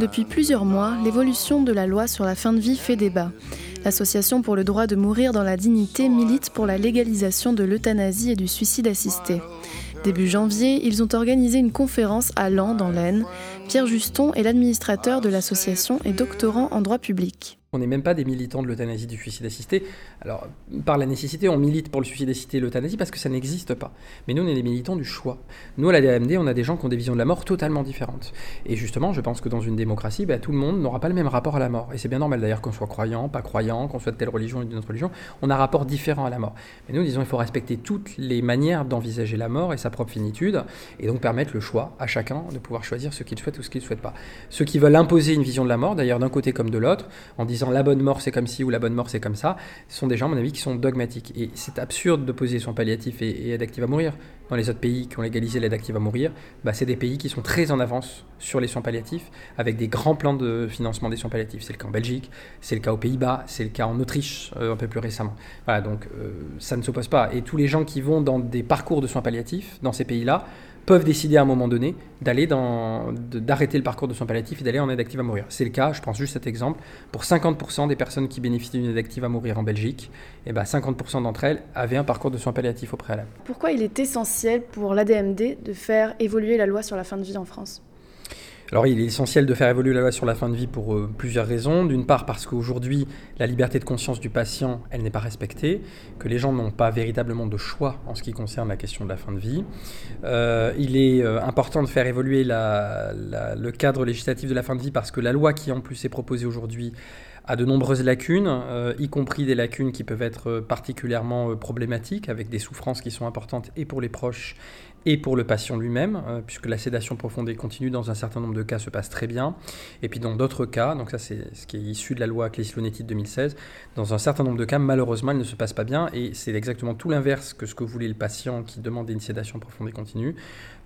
Depuis plusieurs mois, l'évolution de la loi sur la fin de vie fait débat. L'association pour le droit de mourir dans la dignité milite pour la légalisation de l'euthanasie et du suicide assisté. Début janvier, ils ont organisé une conférence à Lens, dans l'Aisne. Pierre Juston est l'administrateur de l'association et doctorant en droit public. On n'est même pas des militants de l'euthanasie du suicide assisté. Alors, par la nécessité, on milite pour le suicide assisté et l'euthanasie parce que ça n'existe pas. Mais nous, on est des militants du choix. Nous, à la DMD, on a des gens qui ont des visions de la mort totalement différentes. Et justement, je pense que dans une démocratie, bah, tout le monde n'aura pas le même rapport à la mort. Et c'est bien normal d'ailleurs qu'on soit croyant, pas croyant, qu'on soit de telle religion ou d'une autre religion. On a un rapport différent à la mort. Mais nous, disons, il faut respecter toutes les manières d'envisager la mort et sa propre finitude. Et donc permettre le choix à chacun de pouvoir choisir ce qu'il souhaite ou ce qu'il ne souhaite pas. Ceux qui veulent imposer une vision de la mort, d'ailleurs d'un côté comme de l'autre, en disant la bonne mort c'est comme ci ou la bonne mort c'est comme ça, ce sont des gens, à mon avis, qui sont dogmatiques. Et c'est absurde d'opposer soins palliatifs et, et aide active à mourir. Dans les autres pays qui ont légalisé l'aide active à mourir, bah, c'est des pays qui sont très en avance sur les soins palliatifs, avec des grands plans de financement des soins palliatifs. C'est le cas en Belgique, c'est le cas aux Pays-Bas, c'est le cas en Autriche euh, un peu plus récemment. Voilà, donc euh, ça ne s'oppose pas. Et tous les gens qui vont dans des parcours de soins palliatifs dans ces pays-là, peuvent décider à un moment donné d'aller dans, d'arrêter le parcours de soins palliatifs et d'aller en aide active à mourir. C'est le cas, je prends juste cet exemple, pour 50% des personnes qui bénéficient d'une aide active à mourir en Belgique, et ben 50% d'entre elles avaient un parcours de soins palliatifs au préalable. Pourquoi il est essentiel pour l'ADMD de faire évoluer la loi sur la fin de vie en France? Alors il est essentiel de faire évoluer la loi sur la fin de vie pour euh, plusieurs raisons. D'une part parce qu'aujourd'hui, la liberté de conscience du patient, elle n'est pas respectée, que les gens n'ont pas véritablement de choix en ce qui concerne la question de la fin de vie. Euh, il est euh, important de faire évoluer le cadre législatif de la fin de vie parce que la loi qui en plus est proposée aujourd'hui a de nombreuses lacunes, y compris des lacunes qui peuvent être particulièrement problématiques, avec des souffrances qui sont importantes et pour les proches et pour le patient lui-même, euh, puisque la sédation profonde et continue dans un certain nombre de cas se passe très bien. Et puis dans d'autres cas, donc ça c'est ce qui est issu de la loi Clislonetti de 2016, dans un certain nombre de cas, malheureusement, il ne se passe pas bien. Et c'est exactement tout l'inverse que ce que voulait le patient qui demandait une sédation profonde et continue.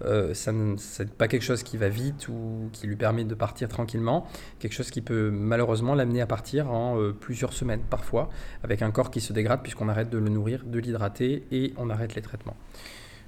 Euh, ça n'est pas quelque chose qui va vite ou qui lui permet de partir tranquillement, quelque chose qui peut malheureusement l'amener à partir en euh, plusieurs semaines parfois, avec un corps qui se dégrade puisqu'on arrête de le nourrir, de l'hydrater et on arrête les traitements.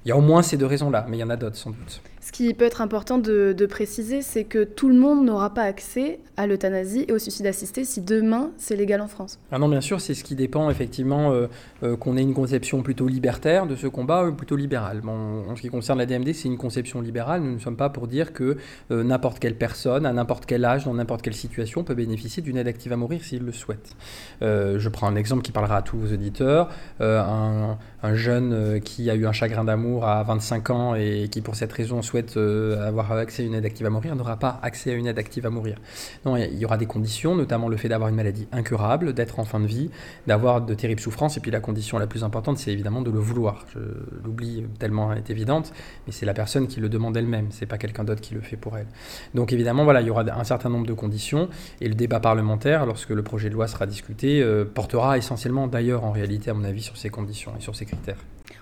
Il y a au moins ces deux raisons-là, mais il y en a d'autres sans doute. Ce qui peut être important de, préciser, c'est que tout le monde n'aura pas accès à l'euthanasie et au suicide assisté si demain c'est légal en France. Ah non, bien sûr, c'est ce qui dépend effectivement euh, euh, qu'on ait une conception plutôt libertaire de ce combat ou plutôt libérale. Bon, en ce qui concerne la DMD, c'est une conception libérale. Nous ne sommes pas pour dire que euh, n'importe quelle personne, à n'importe quel âge, dans n'importe quelle situation, peut bénéficier d'une aide active à mourir s'il le souhaite. je prends un exemple qui parlera à tous vos auditeurs. Un, un, jeune qui a eu un chagrin d'amour à 25 ans et qui pour cette raison souhaite euh, avoir accès à une aide active à mourir n'aura pas accès à une aide active à mourir. Non, il y aura des conditions, notamment le fait d'avoir une maladie incurable, d'être en fin de vie, d'avoir de terribles souffrances, et puis la condition la plus importante, c'est évidemment de le vouloir. Je l'oublie tellement elle est évidente, mais c'est la personne qui le demande elle-même, c'est pas quelqu'un d'autre qui le fait pour elle. Donc évidemment, voilà, il y aura un certain nombre de conditions, et le débat parlementaire, lorsque le projet de loi sera discuté, euh, portera essentiellement d'ailleurs en réalité, à mon avis, sur ces conditions et sur ces critères.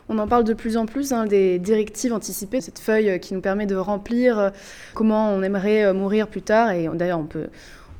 On en parle de plus en plus hein, des directives anticipées, cette feuille qui nous permet de remplir euh, comment on aimerait euh, mourir plus tard. Et d'ailleurs, on peut,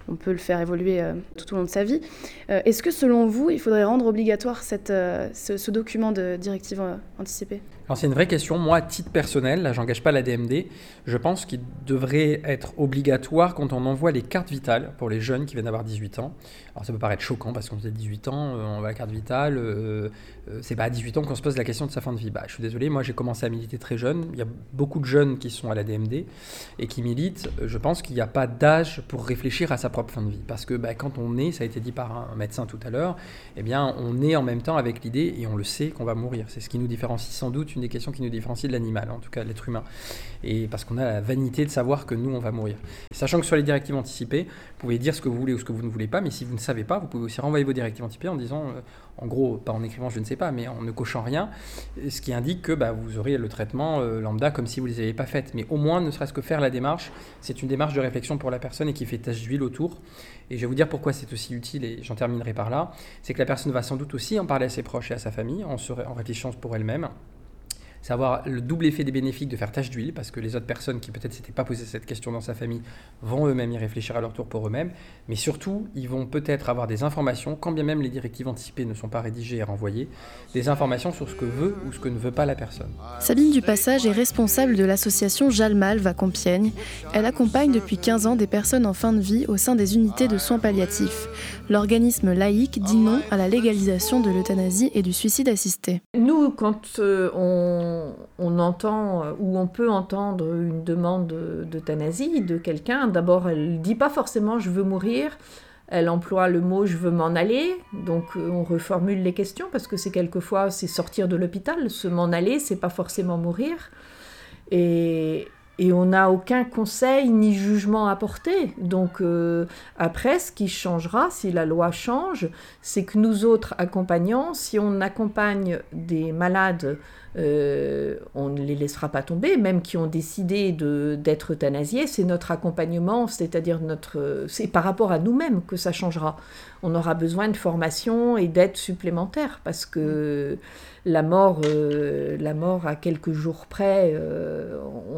on peut le faire évoluer tout au long de sa vie. Est-ce que selon vous, il faudrait rendre obligatoire cette, ce, document de directive anticipée? Alors c'est une vraie question. Moi, à titre personnel, là j'engage pas la DMD, je pense qu'il devrait être obligatoire quand on envoie les cartes vitales pour les jeunes qui viennent d'avoir 18 ans. Alors ça peut paraître choquant parce qu'on a 18 ans, euh, on voit la carte vitale, euh, euh, c'est pas à 18 ans qu'on se pose la question de sa fin de vie. Bah, je suis désolé, moi j'ai commencé à militer très jeune, il y a beaucoup de jeunes qui sont à la DMD et qui militent. Je pense qu'il n'y a pas d'âge pour réfléchir à sa fin de vie. Parce que bah, quand on est, ça a été dit par un médecin tout à l'heure, eh bien on est en même temps avec l'idée et on le sait qu'on va mourir. C'est ce qui nous différencie sans doute une des questions qui nous différencie de l'animal, en tout cas l'être humain. Et parce qu'on a la vanité de savoir que nous, on va mourir. Sachant que sur les directives anticipées, vous pouvez dire ce que vous voulez ou ce que vous ne voulez pas, mais si vous ne savez pas, vous pouvez aussi renvoyer vos directives anticipées en disant, euh, en gros, pas en écrivant je ne sais pas, mais en ne cochant rien, ce qui indique que bah, vous aurez le traitement euh, lambda comme si vous ne les aviez pas faites. Mais au moins, ne serait-ce que faire la démarche, c'est une démarche de réflexion pour la personne et qui fait tache d'huile autour. Et je vais vous dire pourquoi c'est aussi utile, et j'en terminerai par là, c'est que la personne va sans doute aussi en parler à ses proches et à sa famille, en, se, en réfléchissant pour elle-même c'est avoir le double effet des bénéfiques de faire tâche d'huile, parce que les autres personnes qui peut-être s'étaient pas posé cette question dans sa famille vont eux-mêmes y réfléchir à leur tour pour eux-mêmes, mais surtout, ils vont peut-être avoir des informations, quand bien même les directives anticipées ne sont pas rédigées et renvoyées, des informations sur ce que veut ou ce que ne veut pas la personne. Sabine Dupassage est responsable de l'association Jalmalve à Compiègne. Elle accompagne depuis 15 ans des personnes en fin de vie au sein des unités de soins palliatifs. L'organisme laïque dit non à la légalisation de l'euthanasie et du suicide assisté. Nous, quand euh, on, entend euh, ou on peut entendre une demande d'euthanasie de quelqu'un, d'abord elle ne dit pas forcément je veux mourir, elle emploie le mot je veux m'en aller, donc euh, on reformule les questions parce que c'est quelquefois c'est sortir de l'hôpital, se m'en aller, c'est pas forcément mourir. Et on n'a aucun conseil ni jugement à porter. Donc euh, après, ce qui changera, si la loi change, c'est que nous autres accompagnants, si on accompagne des malades, euh, on ne les laissera pas tomber, même qui ont décidé d'être euthanasiés, c'est notre accompagnement, c'est-à-dire notre, c'est par rapport à nous-mêmes que ça changera. On aura besoin de formation et d'aide supplémentaire parce que la mort, euh, la mort à quelques jours près,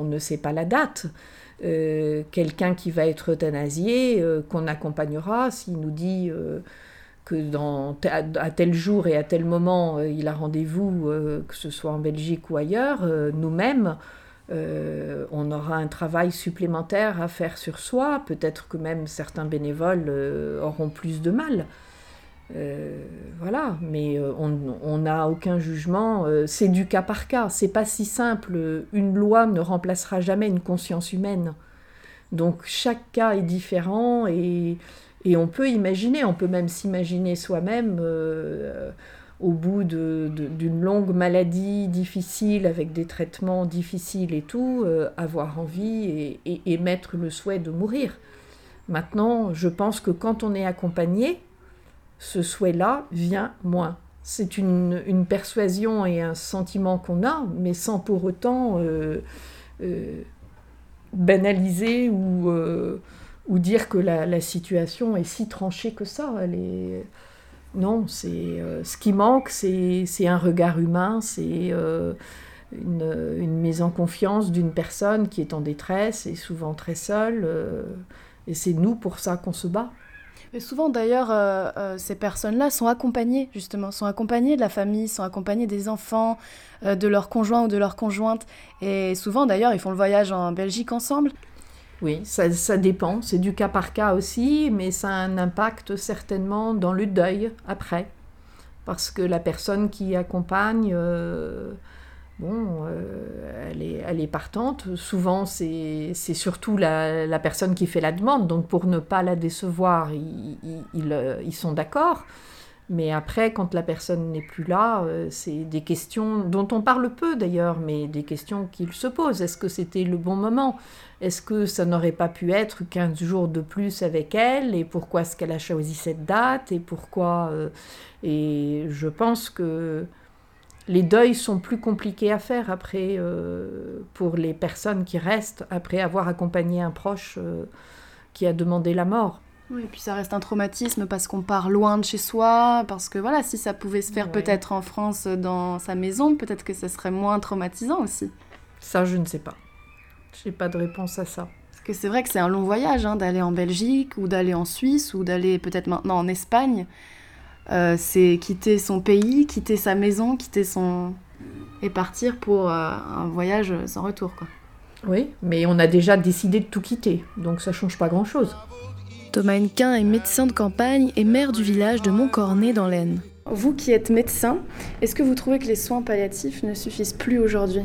ne sait pas la date. Euh, quelqu'un qui va être euthanasié, qu'on accompagnera, s'il nous dit que dans, à, tel jour et à tel moment, il a rendez-vous, que ce soit en Belgique ou ailleurs, nous-mêmes, on aura un travail supplémentaire à faire sur soi. Peut-être que même certains bénévoles auront plus de mal. Euh, voilà, mais euh, on n'a aucun jugement. Euh, c'est du cas par cas. C'est pas si simple. Une loi ne remplacera jamais une conscience humaine. Donc chaque cas est différent et, et on peut imaginer, on peut même s'imaginer soi-même au bout d'une longue maladie difficile avec des traitements difficiles et tout, avoir envie et, et émettre le souhait de mourir. Maintenant, je pense que quand on est accompagné, ce souhait-là vient moins. C'est une, persuasion et un sentiment qu'on a, mais sans pour autant euh, euh, banaliser ou, euh, ou, dire que la, situation est si tranchée que ça. Non, c'est ce qui manque, c'est un regard humain, c'est une, une, mise en confiance d'une personne qui est en détresse et souvent très seule. et c'est nous pour ça qu'on se bat. Mais souvent d'ailleurs, euh, euh, ces personnes-là sont accompagnées, justement, sont accompagnées de la famille, sont accompagnées des enfants, euh, de leur conjoint ou de leur conjointe. Et souvent d'ailleurs, ils font le voyage en Belgique ensemble. Oui, ça, ça dépend, c'est du cas par cas aussi, mais ça a un impact certainement dans le deuil après. Parce que la personne qui accompagne bon, euh, elle, est, elle est partante. Souvent, c'est surtout la, personne qui fait la demande. Donc, pour ne pas la décevoir, ils, ils, euh, ils sont d'accord. Mais après, quand la personne n'est plus là, euh, c'est des questions dont on parle peu d'ailleurs, mais des questions qu'il se posent. Est-ce que c'était le bon moment? Est-ce que ça n'aurait pas pu être 15 jours de plus avec elle? Et pourquoi est-ce qu'elle a choisi cette date? Et pourquoi Et je pense que les deuils sont plus compliqués à faire après euh, pour les personnes qui restent après avoir accompagné un proche euh, qui a demandé la mort. Oui, et puis ça reste un traumatisme parce qu'on part loin de chez soi, parce que voilà, si ça pouvait se faire peut-être en France dans sa maison, peut-être que ça serait moins traumatisant aussi. Ça, je ne sais pas. Je n'ai pas de réponse à ça. Parce que c'est vrai que c'est un long voyage hein, d'aller en Belgique ou d'aller en Suisse ou d'aller peut-être maintenant en Espagne. Euh, c'est quitter son pays, quitter sa maison, quitter son... et partir pour euh, un voyage sans retour. Quoi. Oui, mais on a déjà décidé de tout quitter, donc ça change pas grand-chose. Thomas Henquin est médecin de campagne et maire du village de Montcornet dans l'Aisne. Vous qui êtes médecin, est-ce que vous trouvez que les soins palliatifs ne suffisent plus aujourd'hui?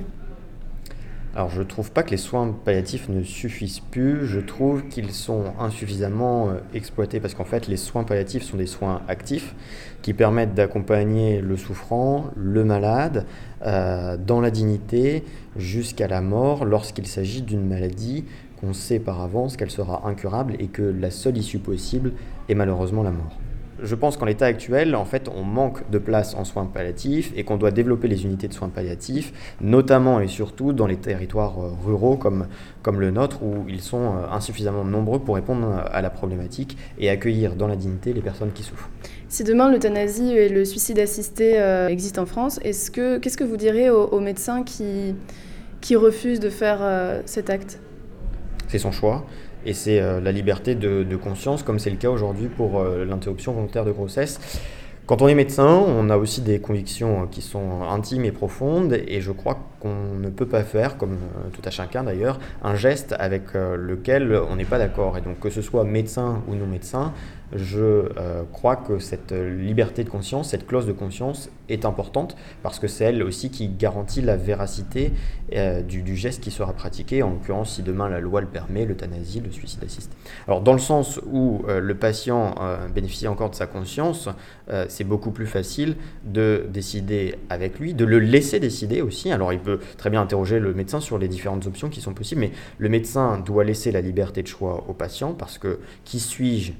Alors je trouve pas que les soins palliatifs ne suffisent plus, je trouve qu'ils sont insuffisamment euh, exploités parce qu'en fait les soins palliatifs sont des soins actifs qui permettent d'accompagner le souffrant, le malade, euh, dans la dignité jusqu'à la mort lorsqu'il s'agit d'une maladie qu'on sait par avance qu'elle sera incurable et que la seule issue possible est malheureusement la mort je pense qu'en l'état actuel, en fait, on manque de place en soins palliatifs et qu'on doit développer les unités de soins palliatifs, notamment et surtout dans les territoires euh, ruraux comme, comme le nôtre, où ils sont euh, insuffisamment nombreux pour répondre à la problématique et accueillir dans la dignité les personnes qui souffrent. Si demain l'euthanasie et le suicide assisté euh, existent en France, est-ce que, qu'est-ce que vous direz aux, médecins qui, qui refusent de faire cet acte? C'est son choix et c'est euh, la liberté de, conscience, comme c'est le cas aujourd'hui pour l'interruption volontaire de grossesse. Quand on est médecin, on a aussi des convictions qui sont intimes et profondes, et je crois qu'on ne peut pas faire, comme euh, tout à chacun d'ailleurs, un geste avec euh, lequel on n'est pas d'accord. Et donc que ce soit médecin ou non médecin, je euh, crois que cette liberté de conscience, cette clause de conscience est importante parce que c'est elle aussi qui garantit la véracité du, geste qui sera pratiqué, en l'occurrence si demain la loi le permet, l'euthanasie, le suicide assisté. Alors dans le sens où le patient bénéficie encore de sa conscience, c'est beaucoup plus facile de décider avec lui, de le laisser décider aussi. Alors il peut très bien interroger le médecin sur les différentes options qui sont possibles, mais le médecin doit laisser la liberté de choix au patient parce que qui suis-je euh,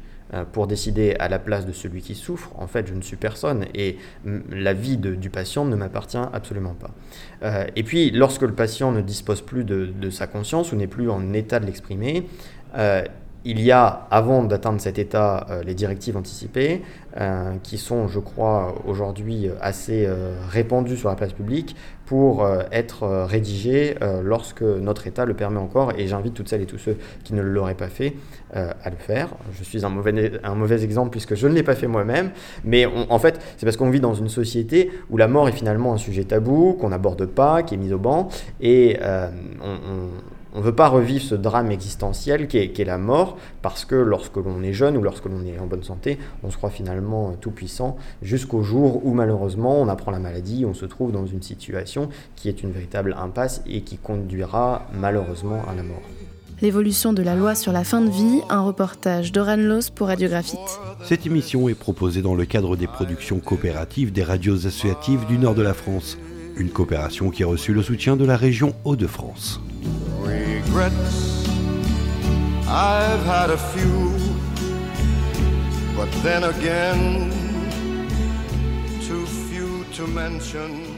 pour décider à la place de celui qui souffre, en fait, je ne suis personne et la vie du patient ne m'appartient absolument pas. Euh, et puis, lorsque le patient ne dispose plus de, sa conscience ou n'est plus en état de l'exprimer, euh, il y a, avant d'atteindre cet état, euh, les directives anticipées, euh, qui sont, je crois, aujourd'hui assez euh, répandues sur la place publique pour être rédigées lorsque notre état le permet encore. Et j'invite toutes celles et tous ceux qui ne l'auraient pas fait à le faire. Je suis un mauvais, un mauvais exemple puisque je ne l'ai pas fait moi-même. Mais en fait, c'est parce qu'on vit dans une société où la mort est finalement un sujet tabou, qu'on n'aborde pas, qui est mis au banc. Et on on ne veut pas revivre ce drame existentiel qui est, la mort, parce que lorsque l'on est jeune ou lorsque l'on est en bonne santé, on se croit finalement tout puissant, jusqu'au jour où malheureusement on apprend la maladie, on se trouve dans une situation qui est une véritable impasse et qui conduira malheureusement à la mort. L'évolution de la loi sur la fin de vie, un reportage d'Oran Los pour Radiographite. Cette émission est proposée dans le cadre des productions coopératives des radios associatives du nord de la France, une coopération qui a reçu le soutien de la région Hauts-de-France. Regrets. I've had a few, but then again, too few to mention.